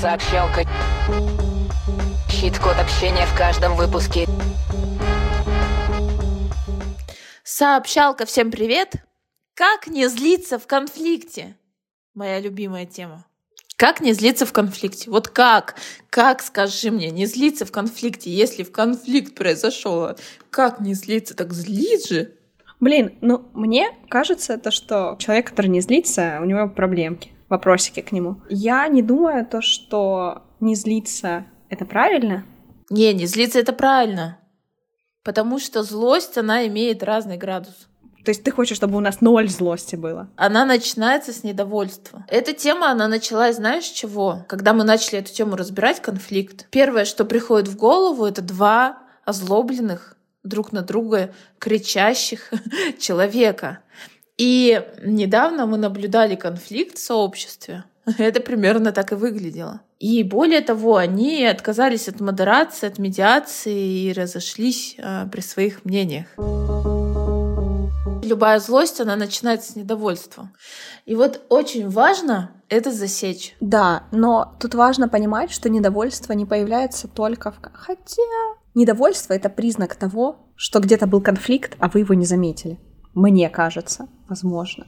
Сообщалка. Щит-код общения в каждом выпуске. Сообщалка, всем привет! Как не злиться в конфликте? Моя любимая тема. Как не злиться в конфликте? Вот как? Как, скажи мне, не злиться в конфликте, если в конфликт произошел? Как не злиться? Так злить же. Блин, ну мне кажется, то, что человек, который не злится, у него проблемки, вопросики к нему. Я не думаю то, что не злиться это правильно. Не, не злиться это правильно. Потому что злость, она имеет разный градус. То есть ты хочешь, чтобы у нас ноль злости было? Она начинается с недовольства. Эта тема, она началась, знаешь, чего? Когда мы начали эту тему разбирать, конфликт. Первое, что приходит в голову, это два озлобленных друг на друга кричащих человека. И недавно мы наблюдали конфликт в сообществе. Это примерно так и выглядело. И более того, они отказались от модерации, от медиации и разошлись э, при своих мнениях. Любая злость, она начинается с недовольства. И вот очень важно это засечь. Да, но тут важно понимать, что недовольство не появляется только в... Хотя недовольство — это признак того, что где-то был конфликт, а вы его не заметили. Мне кажется, возможно.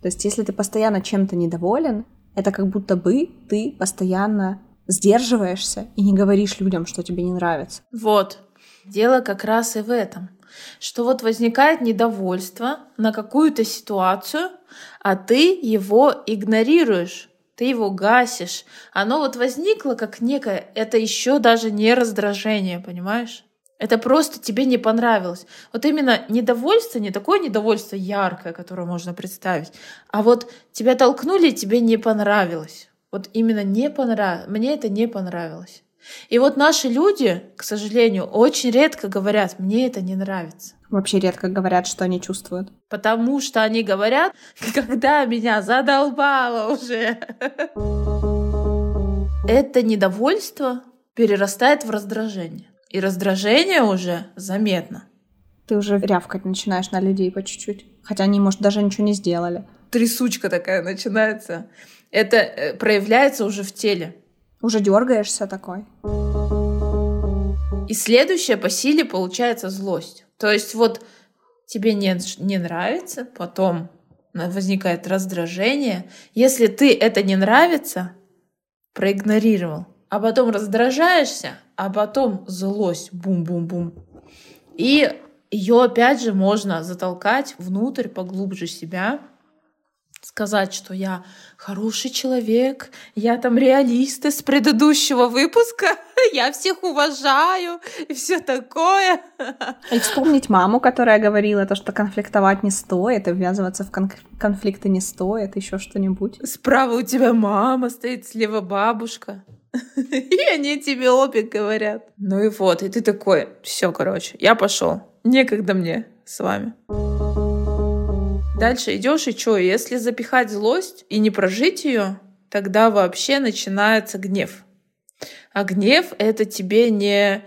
То есть если ты постоянно чем-то недоволен, это как будто бы ты постоянно сдерживаешься и не говоришь людям, что тебе не нравится. Вот. Дело как раз и в этом. Что вот возникает недовольство на какую-то ситуацию, а ты его игнорируешь ты его гасишь. Оно вот возникло как некое, это еще даже не раздражение, понимаешь? Это просто тебе не понравилось. Вот именно недовольство, не такое недовольство яркое, которое можно представить, а вот тебя толкнули, и тебе не понравилось. Вот именно не понравилось. Мне это не понравилось. И вот наши люди, к сожалению, очень редко говорят, мне это не нравится. Вообще редко говорят, что они чувствуют. Потому что они говорят, когда меня задолбало уже. Это недовольство перерастает в раздражение. И раздражение уже заметно. Ты уже рявкать начинаешь на людей по чуть-чуть. Хотя они, может, даже ничего не сделали. Трясучка такая начинается. Это э, проявляется уже в теле. Уже дергаешься такой. И следующее по силе получается злость. То есть вот тебе не, не нравится, потом возникает раздражение. Если ты это не нравится, проигнорировал, а потом раздражаешься, а потом злость, бум-бум-бум. И ее опять же можно затолкать внутрь поглубже себя, сказать, что я хороший человек, я там реалист из предыдущего выпуска, я всех уважаю и все такое. И вспомнить маму, которая говорила то, что конфликтовать не стоит, и ввязываться в кон- конфликты не стоит, еще что-нибудь. Справа у тебя мама стоит, слева бабушка. И они тебе обе говорят. Ну и вот, и ты такой, все, короче, я пошел. Некогда мне с вами. Дальше идешь и что? Если запихать злость и не прожить ее, тогда вообще начинается гнев. А гнев это тебе не...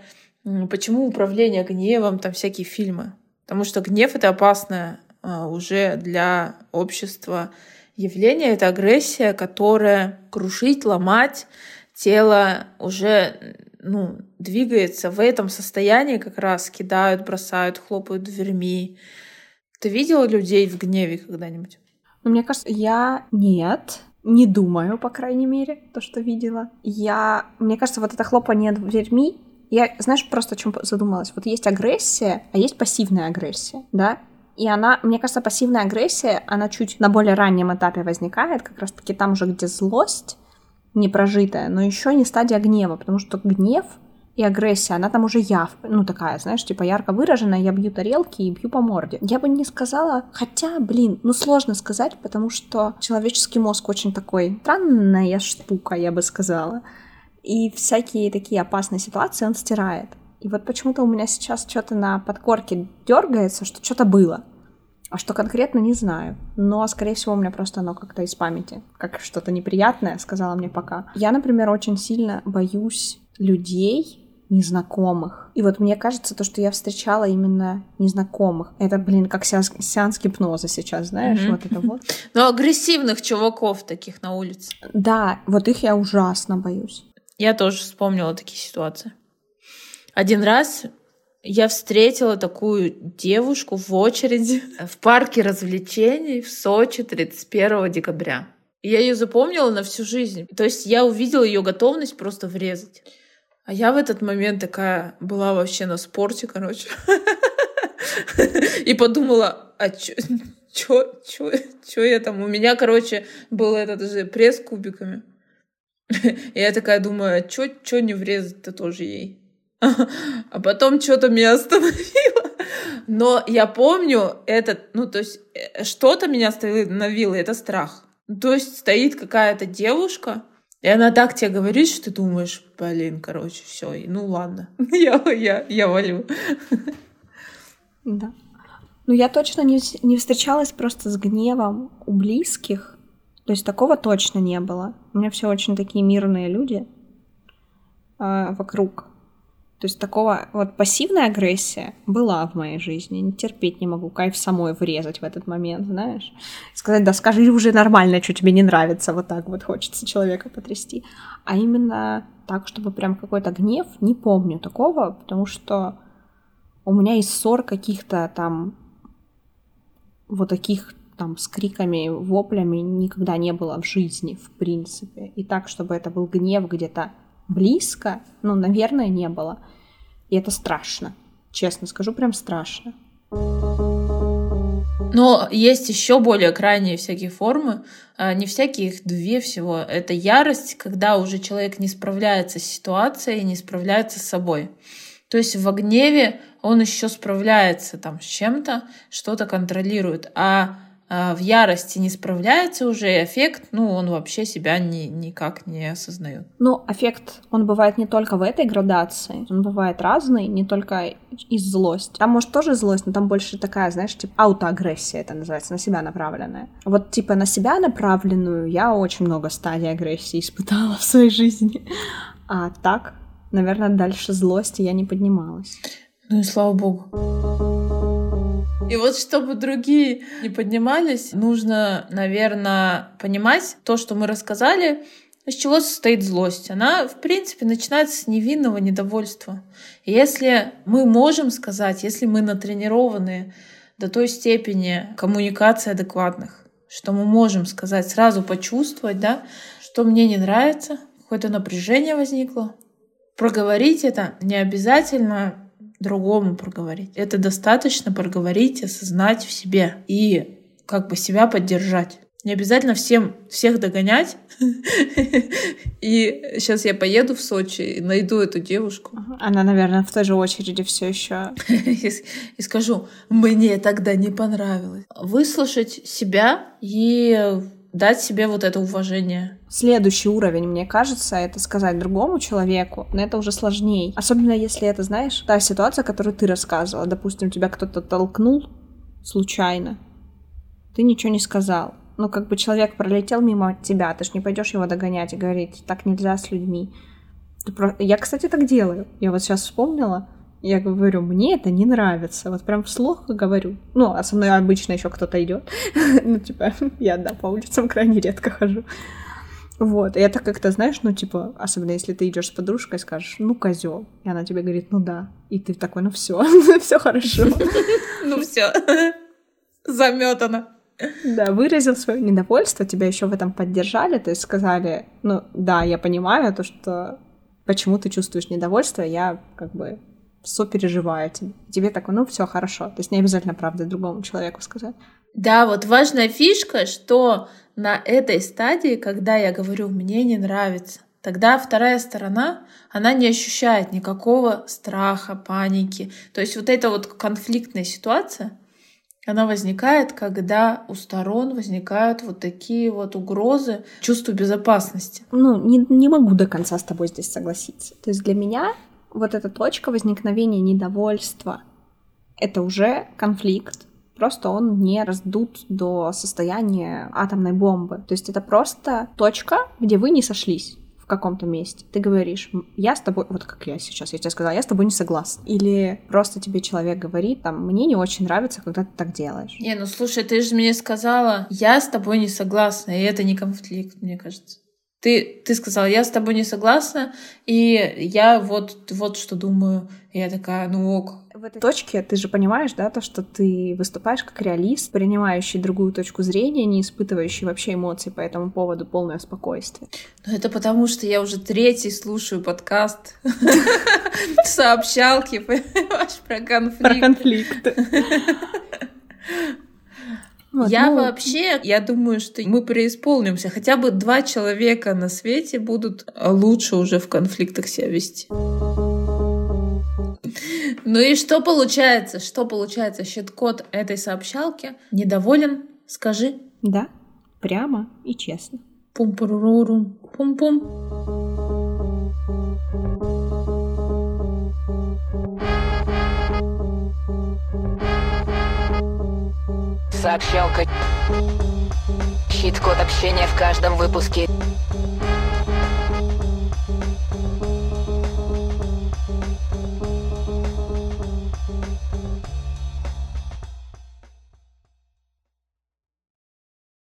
Почему управление гневом, там всякие фильмы? Потому что гнев это опасное а, уже для общества явление, это агрессия, которая крушить, ломать тело уже ну, двигается в этом состоянии, как раз кидают, бросают, хлопают дверьми, ты видела людей в гневе когда-нибудь? Ну, мне кажется, я нет. Не думаю, по крайней мере, то, что видела. Я, мне кажется, вот это хлопание дверьми, я, знаешь, просто о чем задумалась. Вот есть агрессия, а есть пассивная агрессия, да? И она, мне кажется, пассивная агрессия, она чуть на более раннем этапе возникает, как раз-таки там уже, где злость непрожитая, но еще не стадия гнева, потому что гнев и агрессия, она там уже яв, ну такая, знаешь, типа ярко выраженная, я бью тарелки и бью по морде. Я бы не сказала, хотя, блин, ну сложно сказать, потому что человеческий мозг очень такой странная штука, я бы сказала. И всякие такие опасные ситуации он стирает. И вот почему-то у меня сейчас что-то на подкорке дергается, что что-то было. А что конкретно, не знаю. Но, скорее всего, у меня просто оно как-то из памяти. Как что-то неприятное, сказала мне пока. Я, например, очень сильно боюсь людей, незнакомых. И вот мне кажется, то, что я встречала именно незнакомых, это, блин, как сеанс, сеанс гипноза сейчас, знаешь, mm-hmm. вот это вот. Но агрессивных чуваков таких на улице. Да, вот их я ужасно боюсь. Я тоже вспомнила такие ситуации. Один раз я встретила такую девушку в очереди в парке развлечений в Сочи 31 декабря. Я ее запомнила на всю жизнь. То есть я увидела ее готовность просто врезать. А я в этот момент такая была вообще на спорте, короче. И подумала, а чё, чё, чё, чё я там? У меня, короче, был этот же пресс кубиками. И я такая думаю, а чё, чё не врезать-то тоже ей? А потом что-то меня остановило. Но я помню этот, ну, то есть э, что-то меня остановило, это страх. То есть стоит какая-то девушка, и она так тебе говорит, что ты думаешь, блин, короче, все, ну ладно, я, я, я валю. Да. Ну, я точно не, не встречалась просто с гневом у близких. То есть такого точно не было. У меня все очень такие мирные люди э, вокруг. То есть такого вот пассивная агрессия была в моей жизни. Не терпеть не могу, кайф самой врезать в этот момент, знаешь. Сказать, да скажи уже нормально, что тебе не нравится, вот так вот хочется человека потрясти. А именно так, чтобы прям какой-то гнев, не помню такого, потому что у меня из ссор каких-то там вот таких там с криками, воплями никогда не было в жизни, в принципе. И так, чтобы это был гнев где-то близко, ну, наверное, не было. И это страшно. Честно скажу, прям страшно. Но есть еще более крайние всякие формы. А, не всякие, их две всего. Это ярость, когда уже человек не справляется с ситуацией, не справляется с собой. То есть в гневе он еще справляется там с чем-то, что-то контролирует. А в ярости не справляется уже, эффект, ну, он вообще себя ни, никак не осознает. Ну, эффект, он бывает не только в этой градации, он бывает разный, не только из злости. Там, может, тоже злость, но там больше такая, знаешь, типа аутоагрессия это называется, на себя направленная. Вот, типа, на себя направленную я очень много стадий агрессии испытала в своей жизни. А так, наверное, дальше злости я не поднималась. Ну и слава богу. И вот чтобы другие не поднимались, нужно, наверное, понимать то, что мы рассказали, из чего состоит злость? Она, в принципе, начинается с невинного недовольства. Если мы можем сказать, если мы натренированы до той степени коммуникации адекватных, что мы можем сказать, сразу почувствовать, да, что мне не нравится, какое-то напряжение возникло, проговорить это не обязательно другому проговорить. Это достаточно проговорить, осознать в себе и как бы себя поддержать. Не обязательно всем, всех догонять. И сейчас я поеду в Сочи и найду эту девушку. Она, наверное, в той же очереди все еще. И скажу, мне тогда не понравилось. Выслушать себя и дать себе вот это уважение. Следующий уровень, мне кажется, это сказать другому человеку, но это уже сложнее. Особенно если это, знаешь, та ситуация, которую ты рассказывала. Допустим, тебя кто-то толкнул случайно, ты ничего не сказал. Ну, как бы человек пролетел мимо тебя, ты ж не пойдешь его догонять и говорить, так нельзя с людьми. Я, кстати, так делаю. Я вот сейчас вспомнила, я говорю, мне это не нравится. Вот прям вслух говорю. Ну, а со мной обычно еще кто-то идет. ну, типа, я, да, по улицам крайне редко хожу. Вот, и это как-то, знаешь, ну, типа, особенно если ты идешь с подружкой, скажешь, ну, козел. И она тебе говорит, ну да. И ты такой, ну все, все хорошо. ну все, заметано. Да, выразил свое недовольство, тебя еще в этом поддержали, то есть сказали, ну да, я понимаю то, что почему ты чувствуешь недовольство, я как бы сопереживаю тебе. Тебе такое, ну все хорошо. То есть не обязательно правда другому человеку сказать. Да, вот важная фишка, что на этой стадии, когда я говорю, мне не нравится, тогда вторая сторона, она не ощущает никакого страха, паники. То есть вот эта вот конфликтная ситуация, она возникает, когда у сторон возникают вот такие вот угрозы чувству безопасности. Ну, не, не могу до конца с тобой здесь согласиться. То есть для меня вот эта точка возникновения недовольства — это уже конфликт. Просто он не раздут до состояния атомной бомбы. То есть это просто точка, где вы не сошлись в каком-то месте, ты говоришь, я с тобой, вот как я сейчас, я тебе сказала, я с тобой не согласна. Или просто тебе человек говорит, там, мне не очень нравится, когда ты так делаешь. Не, ну слушай, ты же мне сказала, я с тобой не согласна, и это не конфликт, мне кажется. Ты, ты сказала, я с тобой не согласна, и я вот, вот что думаю. И я такая, ну ок. В этой точке ты же понимаешь, да, то, что ты выступаешь как реалист, принимающий другую точку зрения, не испытывающий вообще эмоций по этому поводу, полное спокойствие. Ну это потому, что я уже третий слушаю подкаст сообщалки, понимаешь, про конфликт. Про конфликт. Вот, я ну... вообще, я думаю, что мы преисполнимся. Хотя бы два человека на свете будут лучше уже в конфликтах себя вести. Ну и что получается? Что получается? Щит-код этой сообщалки недоволен? Скажи. Да, прямо и честно. Пум-пурурурум, пум-пум. Сообщалка. Щит-код общения в каждом выпуске.